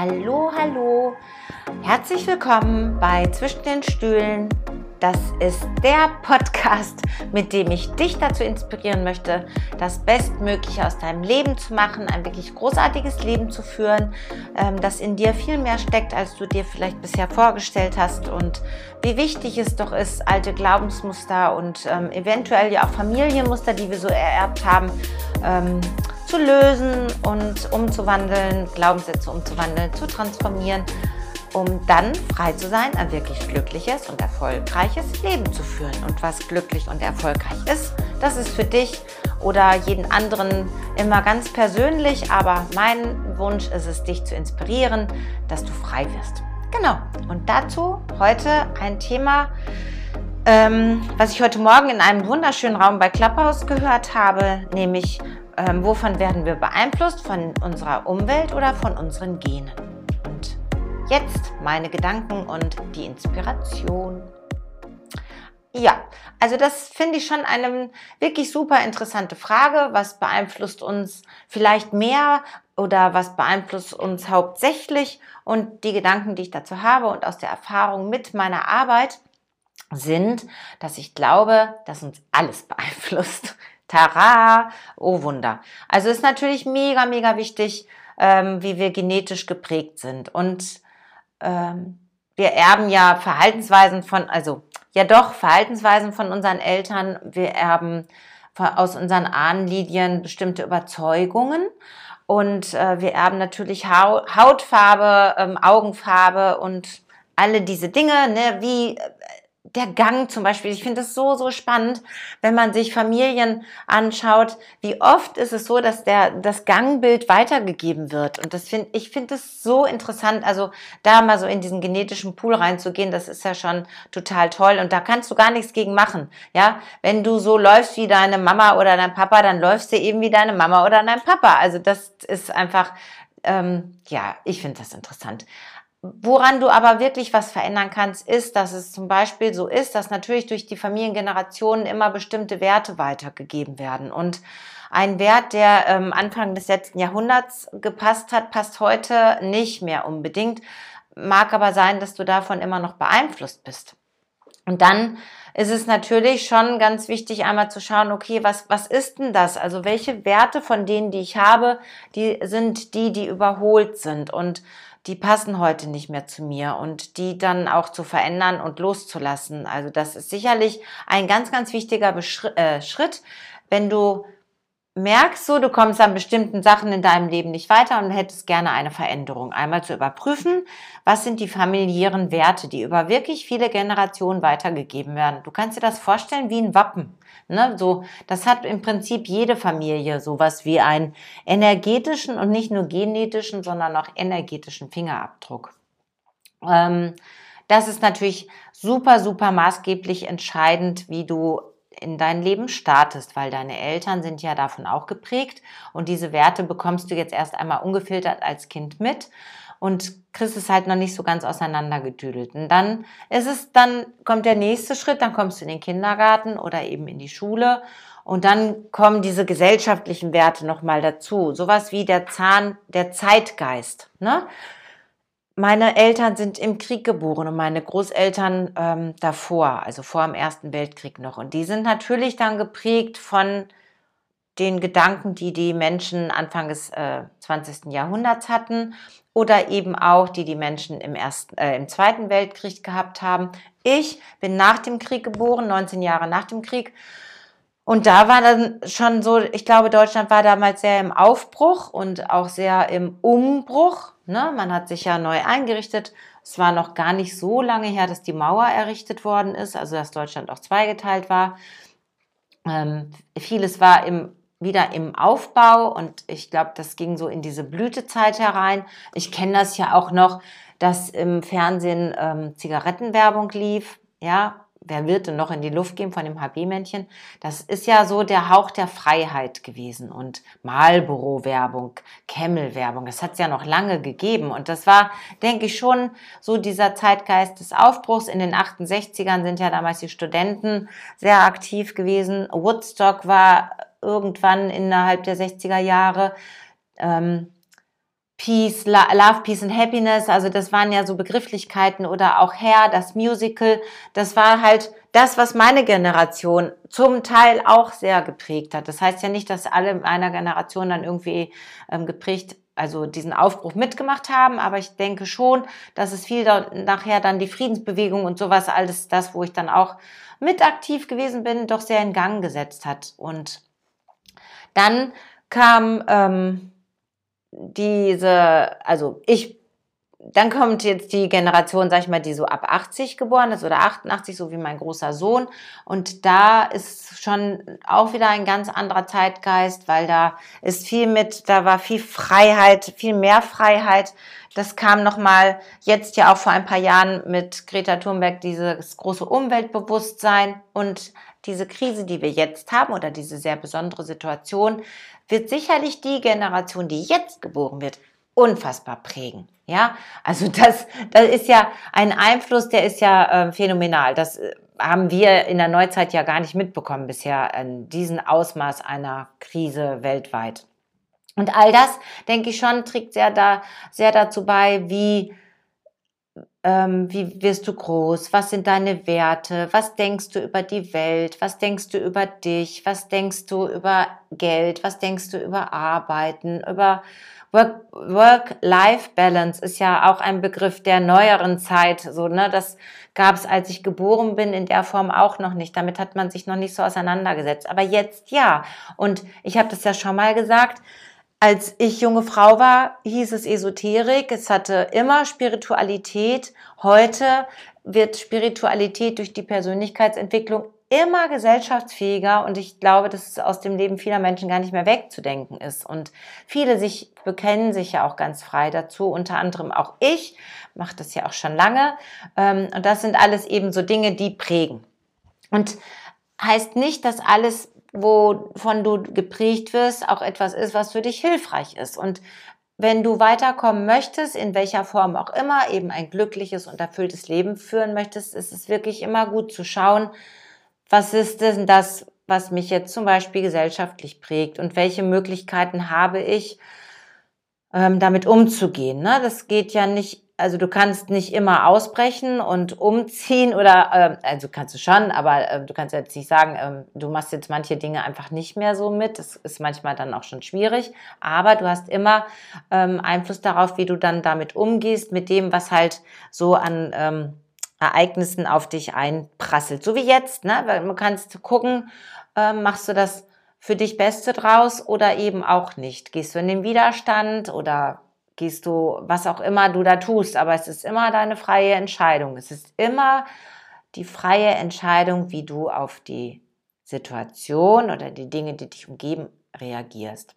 Hallo, hallo. Herzlich willkommen bei Zwischen den Stühlen. Das ist der Podcast, mit dem ich dich dazu inspirieren möchte, das Bestmögliche aus deinem Leben zu machen, ein wirklich großartiges Leben zu führen, ähm, das in dir viel mehr steckt, als du dir vielleicht bisher vorgestellt hast und wie wichtig es doch ist, alte Glaubensmuster und ähm, eventuell ja auch Familienmuster, die wir so ererbt haben, ähm, zu lösen und umzuwandeln, Glaubenssätze umzuwandeln, zu transformieren, um dann frei zu sein, ein wirklich glückliches und erfolgreiches Leben zu führen. Und was glücklich und erfolgreich ist, das ist für dich oder jeden anderen immer ganz persönlich, aber mein Wunsch ist es, dich zu inspirieren, dass du frei wirst. Genau. Und dazu heute ein Thema, ähm, was ich heute Morgen in einem wunderschönen Raum bei Clubhouse gehört habe, nämlich ähm, wovon werden wir beeinflusst? Von unserer Umwelt oder von unseren Genen? Und jetzt meine Gedanken und die Inspiration. Ja, also das finde ich schon eine wirklich super interessante Frage. Was beeinflusst uns vielleicht mehr oder was beeinflusst uns hauptsächlich? Und die Gedanken, die ich dazu habe und aus der Erfahrung mit meiner Arbeit sind, dass ich glaube, dass uns alles beeinflusst. Tara, oh Wunder. Also ist natürlich mega, mega wichtig, ähm, wie wir genetisch geprägt sind. Und ähm, wir erben ja Verhaltensweisen von, also ja doch, Verhaltensweisen von unseren Eltern. Wir erben aus unseren Ahnenlinien bestimmte Überzeugungen. Und äh, wir erben natürlich Hautfarbe, ähm, Augenfarbe und alle diese Dinge, ne, wie der Gang zum Beispiel. Ich finde es so, so spannend, wenn man sich Familien anschaut. Wie oft ist es so, dass der, das Gangbild weitergegeben wird? Und das finde, ich finde es so interessant. Also da mal so in diesen genetischen Pool reinzugehen, das ist ja schon total toll. Und da kannst du gar nichts gegen machen. Ja, wenn du so läufst wie deine Mama oder dein Papa, dann läufst du eben wie deine Mama oder dein Papa. Also das ist einfach, ähm, ja, ich finde das interessant. Woran du aber wirklich was verändern kannst, ist, dass es zum Beispiel so ist, dass natürlich durch die Familiengenerationen immer bestimmte Werte weitergegeben werden. Und ein Wert, der ähm, Anfang des letzten Jahrhunderts gepasst hat, passt heute nicht mehr unbedingt. Mag aber sein, dass du davon immer noch beeinflusst bist. Und dann ist es natürlich schon ganz wichtig, einmal zu schauen, okay, was, was ist denn das? Also welche Werte von denen, die ich habe, die sind die, die überholt sind. Und die passen heute nicht mehr zu mir und die dann auch zu verändern und loszulassen. Also das ist sicherlich ein ganz, ganz wichtiger äh, Schritt, wenn du merkst so, du kommst an bestimmten Sachen in deinem Leben nicht weiter und hättest gerne eine Veränderung. Einmal zu überprüfen, was sind die familiären Werte, die über wirklich viele Generationen weitergegeben werden. Du kannst dir das vorstellen wie ein Wappen. Ne? So, das hat im Prinzip jede Familie sowas wie einen energetischen und nicht nur genetischen, sondern auch energetischen Fingerabdruck. Ähm, das ist natürlich super, super maßgeblich entscheidend, wie du in dein Leben startest, weil deine Eltern sind ja davon auch geprägt und diese Werte bekommst du jetzt erst einmal ungefiltert als Kind mit und kriegst es halt noch nicht so ganz auseinandergedüdelt. Und dann ist es, dann kommt der nächste Schritt, dann kommst du in den Kindergarten oder eben in die Schule und dann kommen diese gesellschaftlichen Werte nochmal dazu. Sowas wie der Zahn, der Zeitgeist. Ne? Meine Eltern sind im Krieg geboren und meine Großeltern ähm, davor, also vor dem Ersten Weltkrieg noch. Und die sind natürlich dann geprägt von den Gedanken, die die Menschen Anfang des äh, 20. Jahrhunderts hatten oder eben auch die die Menschen im, ersten, äh, im Zweiten Weltkrieg gehabt haben. Ich bin nach dem Krieg geboren, 19 Jahre nach dem Krieg und da war dann schon so, ich glaube, Deutschland war damals sehr im Aufbruch und auch sehr im Umbruch. Ne? Man hat sich ja neu eingerichtet. Es war noch gar nicht so lange her, dass die Mauer errichtet worden ist, also dass Deutschland auch zweigeteilt war. Ähm, vieles war im, wieder im Aufbau und ich glaube, das ging so in diese Blütezeit herein. Ich kenne das ja auch noch, dass im Fernsehen ähm, Zigarettenwerbung lief. Ja, wer wird denn noch in die Luft gehen von dem HB-Männchen? Das ist ja so der Hauch der Freiheit gewesen und Marlboro-Werbung, Camel-Werbung, das hat es ja noch lange gegeben und das war, denke ich, schon so dieser Zeitgeist des Aufbruchs. In den 68ern sind ja damals die Studenten sehr aktiv gewesen. Woodstock war irgendwann innerhalb der 60er Jahre. Ähm, Peace, Love, Peace and Happiness, also das waren ja so Begrifflichkeiten oder auch Hair, das Musical, das war halt das, was meine Generation zum Teil auch sehr geprägt hat. Das heißt ja nicht, dass alle meiner Generation dann irgendwie ähm, geprägt, also diesen Aufbruch mitgemacht haben, aber ich denke schon, dass es viel da, nachher dann die Friedensbewegung und sowas, alles das, wo ich dann auch mit aktiv gewesen bin, doch sehr in Gang gesetzt hat. Und dann kam ähm, diese, also ich, dann kommt jetzt die Generation, sag ich mal, die so ab 80 geboren ist oder 88, so wie mein großer Sohn. Und da ist schon auch wieder ein ganz anderer Zeitgeist, weil da ist viel mit, da war viel Freiheit, viel mehr Freiheit. Das kam nochmal jetzt ja auch vor ein paar Jahren mit Greta Thunberg dieses große Umweltbewusstsein und diese Krise, die wir jetzt haben oder diese sehr besondere Situation, wird sicherlich die Generation, die jetzt geboren wird, unfassbar prägen. Ja, also das, das ist ja ein Einfluss, der ist ja äh, phänomenal. Das äh, haben wir in der Neuzeit ja gar nicht mitbekommen bisher, in diesem Ausmaß einer Krise weltweit. Und all das, denke ich schon, trägt sehr, da, sehr dazu bei, wie ähm, wie wirst du groß, was sind deine Werte, was denkst du über die Welt, was denkst du über dich, was denkst du über Geld, was denkst du über Arbeiten, über Work-Life-Balance ist ja auch ein Begriff der neueren Zeit. So, ne, das gab es, als ich geboren bin, in der Form auch noch nicht. Damit hat man sich noch nicht so auseinandergesetzt. Aber jetzt ja. Und ich habe das ja schon mal gesagt als ich junge Frau war, hieß es Esoterik. Es hatte immer Spiritualität. Heute wird Spiritualität durch die Persönlichkeitsentwicklung immer gesellschaftsfähiger und ich glaube, dass es aus dem Leben vieler Menschen gar nicht mehr wegzudenken ist. Und viele sich bekennen sich ja auch ganz frei dazu, unter anderem auch ich, mache das ja auch schon lange. Ähm, und das sind alles eben so Dinge, die prägen. Und heißt nicht, dass alles wovon du geprägt wirst, auch etwas ist, was für dich hilfreich ist. Und wenn du weiterkommen möchtest, in welcher Form auch immer, eben ein glückliches und erfülltes Leben führen möchtest, ist es wirklich immer gut zu schauen, was ist denn das, was mich jetzt zum Beispiel gesellschaftlich prägt und welche Möglichkeiten habe ich, ähm, damit umzugehen. Ne? Das geht ja nicht also du kannst nicht immer ausbrechen und umziehen oder, äh, also kannst du schon, aber äh, du kannst jetzt nicht sagen, äh, du machst jetzt manche Dinge einfach nicht mehr so mit. Das ist manchmal dann auch schon schwierig, aber du hast immer ähm, Einfluss darauf, wie du dann damit umgehst, mit dem, was halt so an ähm, Ereignissen auf dich einprasselt. So wie jetzt, ne? Weil du kannst gucken, äh, machst du das für dich Beste draus oder eben auch nicht. Gehst du in den Widerstand oder gehst du, was auch immer du da tust, aber es ist immer deine freie Entscheidung. Es ist immer die freie Entscheidung, wie du auf die Situation oder die Dinge, die dich umgeben, reagierst.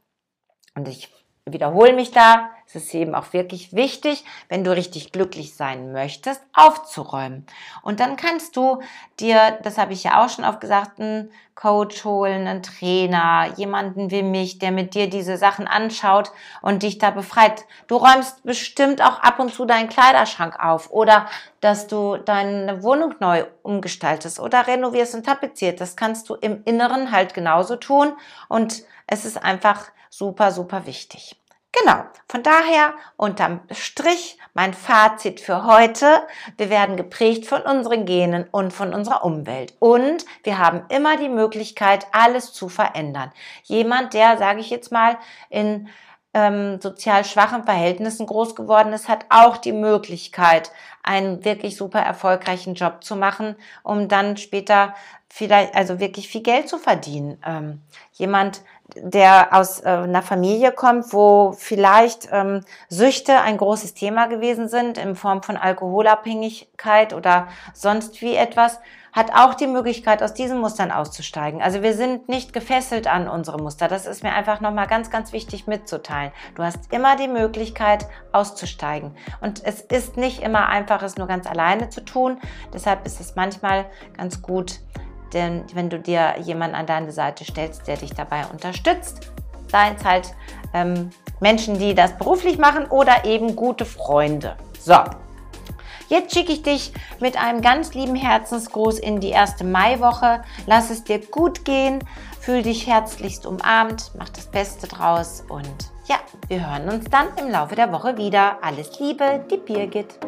Und ich wiederhole mich da, es ist eben auch wirklich wichtig, wenn du richtig glücklich sein möchtest, aufzuräumen. Und dann kannst du dir, das habe ich ja auch schon oft gesagt, einen Coach holen, einen Trainer, jemanden wie mich, der mit dir diese Sachen anschaut und dich da befreit. Du räumst bestimmt auch ab und zu deinen Kleiderschrank auf oder dass du deine Wohnung neu umgestaltest oder renovierst und tapezierst. Das kannst du im Inneren halt genauso tun und es ist einfach super, super wichtig. Genau, von daher unterm Strich mein Fazit für heute. Wir werden geprägt von unseren Genen und von unserer Umwelt. Und wir haben immer die Möglichkeit, alles zu verändern. Jemand, der, sage ich jetzt mal, in ähm, sozial schwachen Verhältnissen groß geworden ist, hat auch die Möglichkeit, einen wirklich super erfolgreichen Job zu machen, um dann später vielleicht, also wirklich viel Geld zu verdienen. Ähm, jemand, der aus äh, einer Familie kommt, wo vielleicht ähm, Süchte ein großes Thema gewesen sind in Form von Alkoholabhängigkeit oder sonst wie etwas, hat auch die Möglichkeit, aus diesen Mustern auszusteigen. Also wir sind nicht gefesselt an unsere Muster. Das ist mir einfach nochmal ganz, ganz wichtig mitzuteilen. Du hast immer die Möglichkeit, auszusteigen. Und es ist nicht immer einfach, es nur ganz alleine zu tun. Deshalb ist es manchmal ganz gut, denn wenn du dir jemanden an deine Seite stellst, der dich dabei unterstützt, seien es halt ähm, Menschen, die das beruflich machen oder eben gute Freunde. So, Jetzt schicke ich dich mit einem ganz lieben Herzensgruß in die erste Maiwoche. Lass es dir gut gehen, fühl dich herzlichst umarmt, mach das Beste draus und ja, wir hören uns dann im Laufe der Woche wieder. Alles Liebe, die Birgit.